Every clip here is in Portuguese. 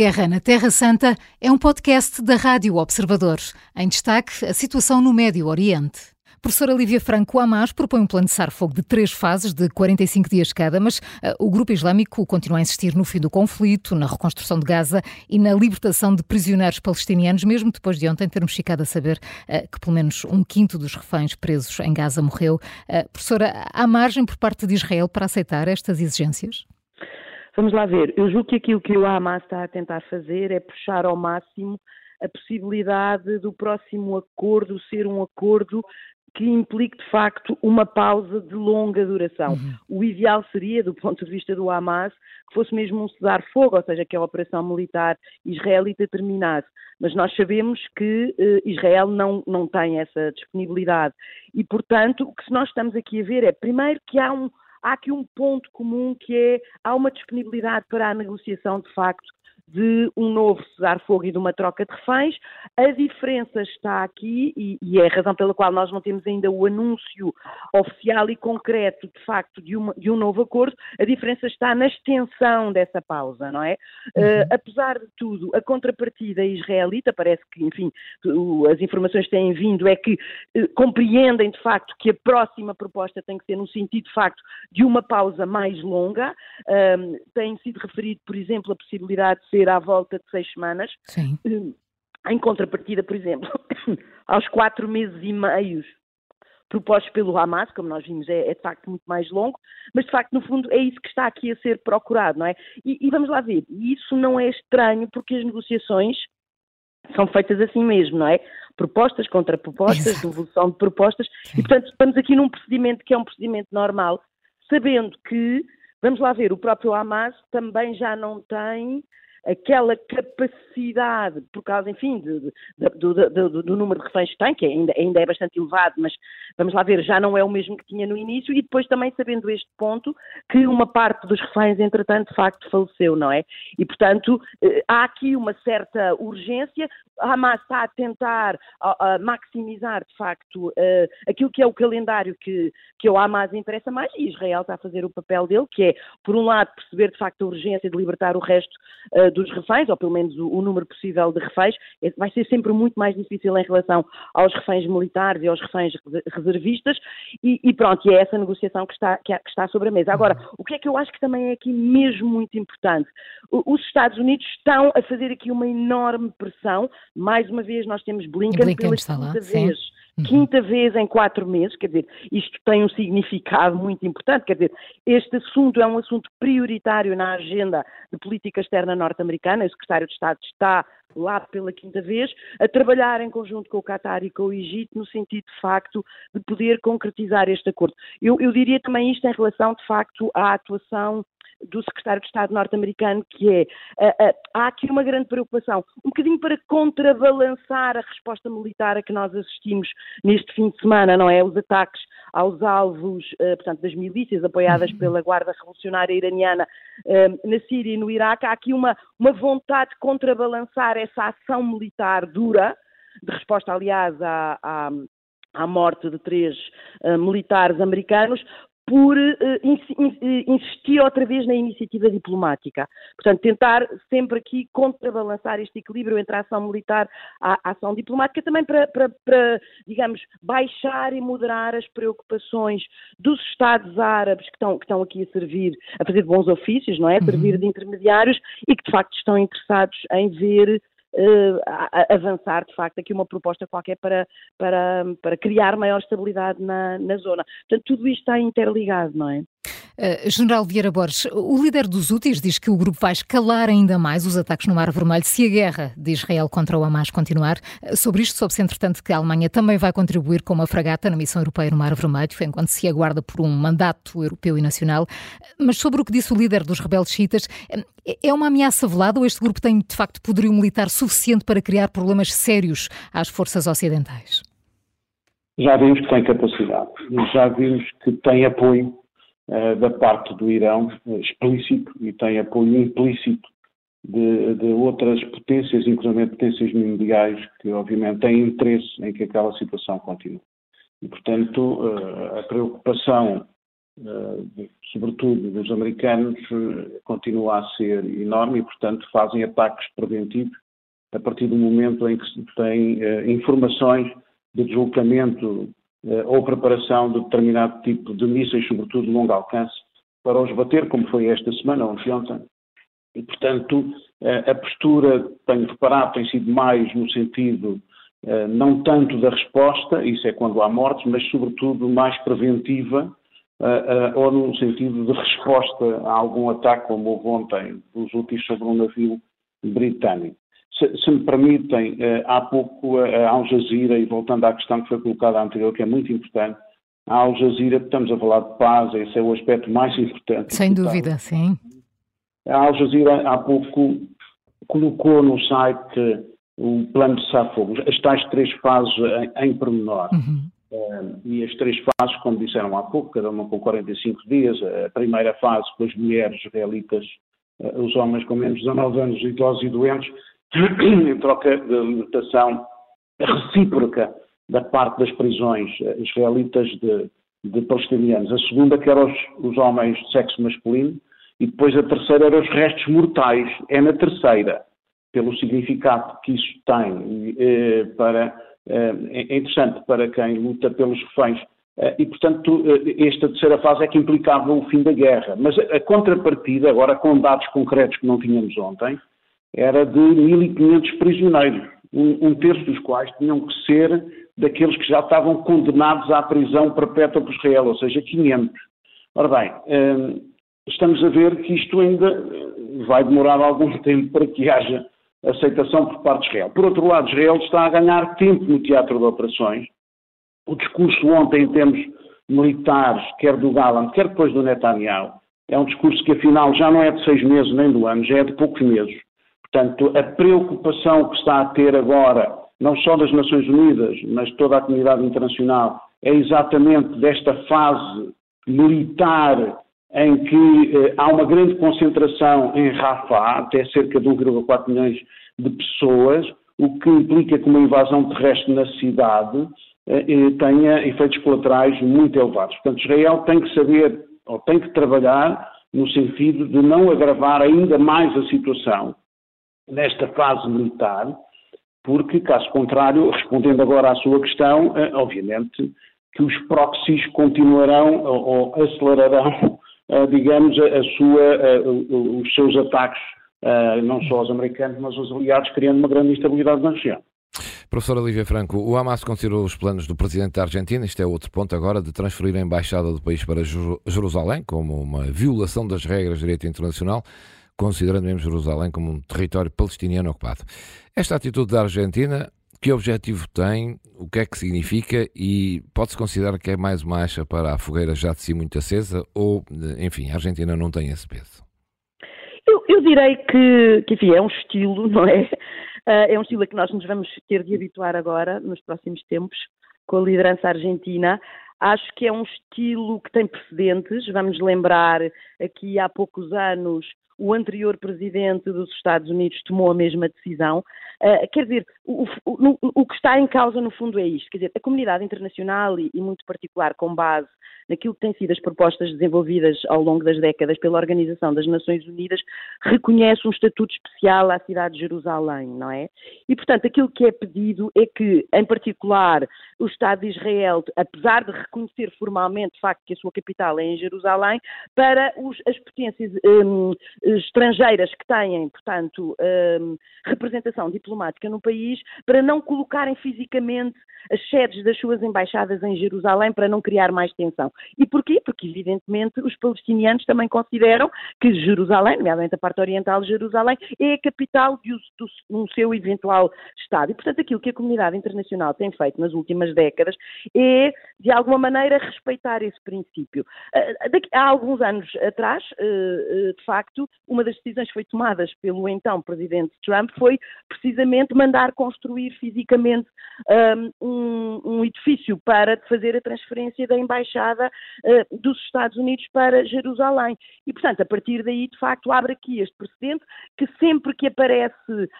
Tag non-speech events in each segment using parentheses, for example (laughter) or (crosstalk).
Guerra na Terra Santa é um podcast da Rádio Observador. Em destaque, a situação no Médio Oriente. Professora Lívia Franco Hamas propõe um plano de cessar-fogo de três fases, de 45 dias cada, mas uh, o grupo islâmico continua a insistir no fim do conflito, na reconstrução de Gaza e na libertação de prisioneiros palestinianos, mesmo depois de ontem termos ficado a saber uh, que pelo menos um quinto dos reféns presos em Gaza morreu. Uh, professora, há margem por parte de Israel para aceitar estas exigências? Vamos lá ver. Eu julgo que aquilo que o Hamas está a tentar fazer é puxar ao máximo a possibilidade do próximo acordo ser um acordo que implique de facto uma pausa de longa duração. Uhum. O ideal seria, do ponto de vista do Hamas, que fosse mesmo um cessar-fogo, ou seja, que a operação militar israelita terminasse. Mas nós sabemos que eh, Israel não, não tem essa disponibilidade. E, portanto, o que nós estamos aqui a ver é, primeiro, que há um, há aqui um ponto comum que é há uma disponibilidade para a negociação de facto de um novo cessar-fogo e de uma troca de reféns. A diferença está aqui, e, e, é a razão pela qual nós não temos ainda o anúncio oficial e concreto, de facto, de, uma, de um novo acordo, a diferença está na extensão dessa pausa, não é? Uhum. Uh, apesar de tudo, a contrapartida israelita, parece que, enfim, as informações que têm vindo é que uh, compreendem, de facto, que a próxima proposta tem que ser no sentido, de facto, de uma pausa mais longa. Uh, tem sido referido, por exemplo, a possibilidade de ser à volta de seis semanas. Sim. Em contrapartida, por exemplo, (coughs) aos quatro meses e meios propostos pelo Hamas, como nós vimos, é, é, de facto muito mais longo, mas de facto, no fundo, é isso que está aqui a ser procurado, não é? E, e vamos lá ver, isso não é estranho porque as negociações são feitas assim mesmo, não é? Propostas contra propostas, devolução de propostas, Sim. e portanto estamos aqui num procedimento que é um procedimento normal, sabendo que, vamos lá ver, o próprio Hamas também já não tem aquela capacidade, por causa, enfim, de, de, do, número de reféns que tem, que ainda, ainda é bastante elevado, mas vamos lá ver, já não é o mesmo que tinha no início, e depois também sabendo este ponto, que uma parte dos reféns, entretanto, de facto faleceu, não é? E, portanto, eh, há aqui uma certa urgência, a Hamas está a tentar a, a maximizar, de facto, uh, aquilo que é o calendário que, que ao Hamas interessa mais, e Israel está a fazer o papel dele, que é, por um lado, perceber, de facto, a urgência de libertar o resto uh, dos reféns, ou pelo menos o, o, número possível de reféns, é, vai ser sempre muito mais difícil em relação aos reféns militares e aos reféns reservistas, e, e pronto, e é essa negociação que está, que, que, está sobre a mesa. Agora, o que é que eu acho que também é aqui mesmo muito importante? Os Estados Unidos estão a fazer aqui uma enorme pressão, mais uma vez nós temos Blinken, Blinken pela segunda vez. Sim Uhum. Quinta vez em quatro meses, quer dizer, isto tem um significado muito importante, quer dizer, este assunto é um assunto prioritário na agenda de política externa norte-americana, o secretário de Estado está lá pela quinta vez, a trabalhar em conjunto com o Qatar e com o Egito, no sentido, de facto, de poder concretizar este acordo. Eu, eu diria também isto em relação, de facto, à atuação do secretário de Estado norte-americano, que é, uh, uh, há aqui uma grande preocupação, um bocadinho para contrabalançar a resposta militar a que nós assistimos neste fim de semana, não é? Os ataques aos alvos, uh, portanto, das milícias apoiadas uhum. pela Guarda Revolucionária Iraniana na Síria e no Iraque, há aqui uma, uma vontade de contrabalançar essa ação militar dura, de resposta, aliás, à, à, à morte de três uh, militares americanos, por uh, insistir outra vez na iniciativa diplomática. Portanto, tentar sempre aqui contrabalançar este equilíbrio entre a ação militar e a ação diplomática, também para, para, para, digamos, baixar e moderar as preocupações dos Estados árabes que estão, que estão aqui a servir, a fazer bons ofícios, não é? A servir uhum. de intermediários e que de facto estão interessados em ver avançar, de facto, aqui uma proposta qualquer para, para, para criar maior estabilidade na, na zona. Portanto, tudo isto está interligado, não é? Uh, General Vieira Borges, o líder dos úteis diz que o grupo vai escalar ainda mais os ataques no Mar Vermelho se a guerra de Israel contra o Hamas continuar. Uh, sobre isto, soube-se, entretanto, que a Alemanha também vai contribuir com uma fragata na missão europeia no Mar Vermelho, enquanto se aguarda por um mandato europeu e nacional. Mas sobre o que disse o líder dos rebeldes chiitas, é uma ameaça velada ou este grupo tem, de facto, poderio militar suficiente para criar problemas sérios às forças ocidentais? Já vimos que tem capacidade, já vimos que tem apoio uh, da parte do Irão uh, explícito e tem apoio implícito de, de, outras potências, inclusive potências mundiais, que obviamente têm interesse em que aquela situação continue. E, portanto, uh, a preocupação sobretudo dos americanos, continua a ser enorme e, portanto, fazem ataques preventivos a partir do momento em que se tem informações de deslocamento ou preparação de determinado tipo de mísseis, sobretudo de longo alcance, para os bater, como foi esta semana, ontem, ontem. E, portanto, a postura, tenho reparado, tem sido mais no sentido eh, não tanto da resposta, isso é quando há mortes, mas sobretudo mais preventiva, eh, eh, ou no sentido de resposta a algum ataque, como houve ontem, dos úteis sobre um navio britânico. Se, se, me permitem, há pouco a Al Jazeera, e voltando à questão que foi colocada anterior, que é muito importante, a Al Jazeera, estamos a falar de paz, esse é o aspecto mais importante. Sem dúvida, sim. A Al Jazeera há pouco colocou no site o plano de cessar-fogo, as tais três fases em, em pormenor. Uhum. Uh, e as três fases, como disseram há pouco, cada uma com 45 dias. A primeira fase com as mulheres israelitas, os homens com menos de 19 anos, idosos e doentes, em troca de limitação recíproca da parte das prisões israelitas de, de palestinianos. A segunda, que eram os, os homens de sexo masculino, e depois a terceira eram os restos mortais. É na terceira pelo significado que isso tem eh, para, eh, é interessante para quem luta pelos reféns. Eh, e, portanto, esta terceira fase é que implicava o fim da guerra. Mas a contrapartida, agora com dados concretos que não tínhamos ontem, era de 1.500 prisioneiros, um, um terço dos quais tinham que ser daqueles que já estavam condenados à prisão perpétua por Israel, ou seja, 500. Ora bem, estamos a ver que isto ainda vai demorar algum (laughs) tempo para que haja aceitação por parte de Israel. Por outro lado, Israel está a ganhar tempo no teatro de operações. O discurso ontem, em termos militares, quer do Gallant, quer depois do Netanyahu, é um discurso que afinal já não é de seis meses nem do ano, já é de poucos meses. Portanto, a preocupação que está a ter agora, não só das Nações Unidas, mas toda a comunidade internacional, é exatamente desta fase militar em que eh, há uma grande concentração em Rafah, até cerca de 1,4 milhões de pessoas, o que implica que uma invasão terrestre na cidade eh, eh, tenha efeitos colaterais muito elevados. Portanto, Israel tem que saber, ou tem que trabalhar no sentido de não agravar ainda mais a situação nesta fase militar, porque, caso contrário, respondendo agora à sua questão, eh, obviamente que os proxies continuarão ou, acelerarão digamos, a sua, os seus ataques, não só aos americanos, mas aos aliados, criando uma grande instabilidade na região. Professor Olivia Franco, o Hamas considerou os planos do presidente da Argentina, isto é outro ponto agora, de transferir a embaixada do país para Jerusalém, como uma violação das regras de direito internacional, considerando mesmo Jerusalém como um território palestiniano ocupado. Esta atitude da Argentina que objetivo tem, o que é que significa e pode-se considerar que é mais uma acha para a fogueira já de si muito acesa ou, enfim, a Argentina não tem esse peso? Eu, eu direi que, que, enfim, é um estilo, não é? Ah, é um estilo a que nós nos vamos ter de habituar agora, nos próximos tempos, com a liderança argentina. Acho que é um estilo que tem precedentes. Vamos lembrar aqui há poucos anos o anterior presidente dos Estados Unidos tomou a mesma decisão. Uh, quer dizer, o, o, o, que está em causa no fundo é isto, quer dizer, a comunidade internacional e, e muito particular com base naquilo que têm sido as propostas desenvolvidas ao longo das décadas pela Organização das Nações Unidas, reconhece um estatuto especial à cidade de Jerusalém, não é? E, portanto, aquilo que é pedido é que, em particular, o Estado de Israel, apesar de reconhecer formalmente de facto que a sua capital é em Jerusalém, para os, as potências um, estrangeiras que têm, portanto, um, representação diplomática no país, para não colocarem fisicamente as sedes das suas embaixadas em Jerusalém para não criar mais tensão. E porquê? Porque, evidentemente, os palestinianos também consideram que Jerusalém, nomeadamente a parte oriental de Jerusalém, é a capital de, um seu eventual Estado. E, portanto, aquilo que a comunidade internacional tem feito nas últimas décadas é, de alguma maneira, respeitar esse princípio. Ah, há alguns anos atrás, ah, ah, de facto, uma das decisões que foi tomadas pelo então presidente Trump foi precisamente mandar construir fisicamente um, um edifício para fazer a transferência da embaixada uh, dos Estados Unidos para Jerusalém. E, portanto, a partir daí, de facto, abre aqui este precedente que sempre que aparece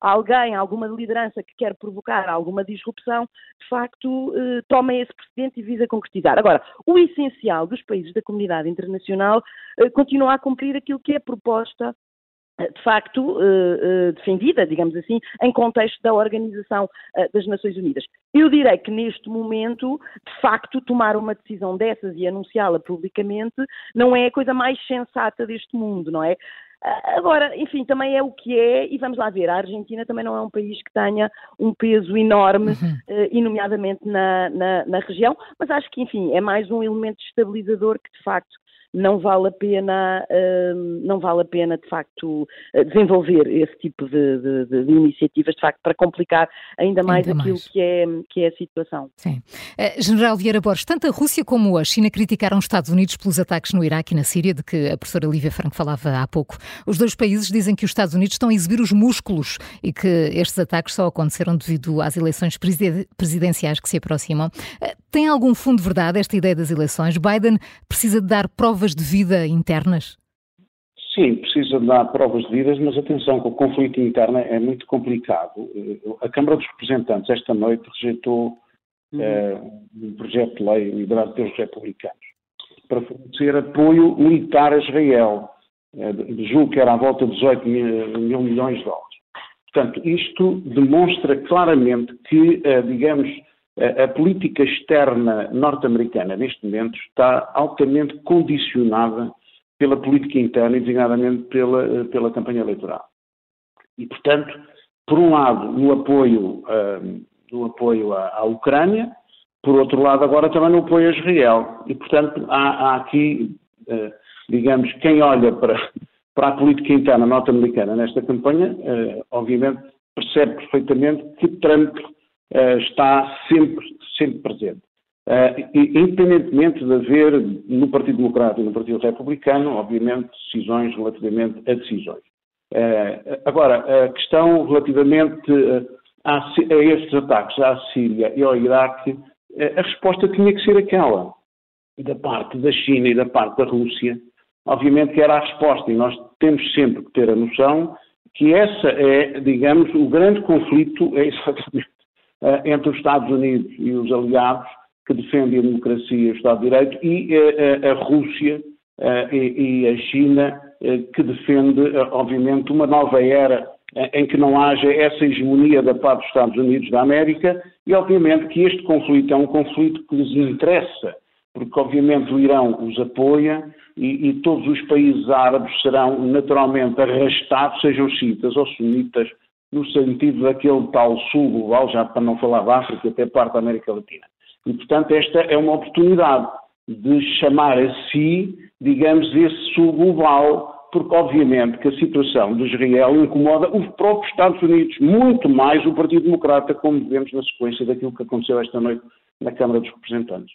alguém, alguma liderança que quer provocar alguma disrupção, de facto, uh, toma esse precedente e visa concretizar. Agora, o essencial dos países da comunidade internacional continua a cumprir aquilo que é proposta de facto eh, eh, defendida, digamos assim, em contexto da Organização eh, das Nações Unidas. Eu direi que neste momento, de facto, tomar uma decisão dessas e anunciá-la publicamente não é a coisa mais sensata deste mundo, não é? Agora, enfim, também é o que é, e vamos lá ver, a Argentina também não é um país que tenha um peso enorme, uhum. e nomeadamente na, na, na, região, mas acho que, enfim, é mais um elemento estabilizador que, de facto, não vale a pena, hum, não vale a pena de facto desenvolver esse tipo de, de, de iniciativas de facto para complicar ainda mais ainda aquilo mais. Que, é, que é a situação. Sim. Uh, General Vieira Borges, tanto a Rússia como a China criticaram os Estados Unidos pelos ataques no Iraque e na Síria, de que a professora Lívia Franco falava há pouco. Os dois países dizem que os Estados Unidos estão a exibir os músculos e que estes ataques só aconteceram devido às eleições presidenciais que se aproximam. Uh, tem algum fundo de verdade esta ideia das eleições? Biden precisa de dar provas de vida internas? Sim, precisa de dar provas de vida, mas atenção que o conflito interno é muito complicado. A Câmara dos Representantes esta noite rejeitou uhum. uh, um projeto de lei liderado pelos republicanos para fornecer apoio militar a Israel. Uh, julgo que era à volta de 18 mil, mil milhões de dólares. Portanto, isto demonstra claramente que, uh, digamos, a, política externa norte-americana, neste momento, está altamente condicionada pela política interna e, designadamente, pela, pela campanha eleitoral. E, portanto, por um lado, no apoio, uh, no apoio à, à, Ucrânia, por outro lado, agora também no apoio a Israel. E, portanto, há, há aqui, uh, digamos, quem olha para, para a política interna norte-americana nesta campanha, uh, obviamente percebe perfeitamente que Trump uh, está sempre, sempre presente. Uh, independentemente de haver no Partido Democrata e no Partido Republicano, obviamente, decisões relativamente a decisões. Uh, agora, a questão relativamente a, a estes ataques à Síria e ao Iraque, a resposta tinha que ser aquela. Da parte da China e da parte da Rússia, obviamente que era a resposta, e nós temos sempre que ter a noção que essa é, digamos, o grande conflito é exatamente entre os Estados Unidos e os aliados que defendem a democracia e o Estado de Direito e eh, eh, a Rússia e a China que defende, obviamente, uma nova era em que não haja essa hegemonia da parte dos Estados Unidos da América e, obviamente, que este conflito é um conflito que lhes interessa, porque, obviamente, o Irão os apoia e, e todos os países árabes serão naturalmente arrastados, sejam xiitas ou sunitas, no sentido daquele tal sul global, já para não falar da África, até parte da América Latina. E, portanto, esta é uma oportunidade de chamar a si, digamos, esse sul global, porque obviamente que a situação de Israel incomoda os próprios Estados Unidos, muito mais o Partido Democrata, como vemos na sequência daquilo que aconteceu esta noite na Câmara dos Representantes.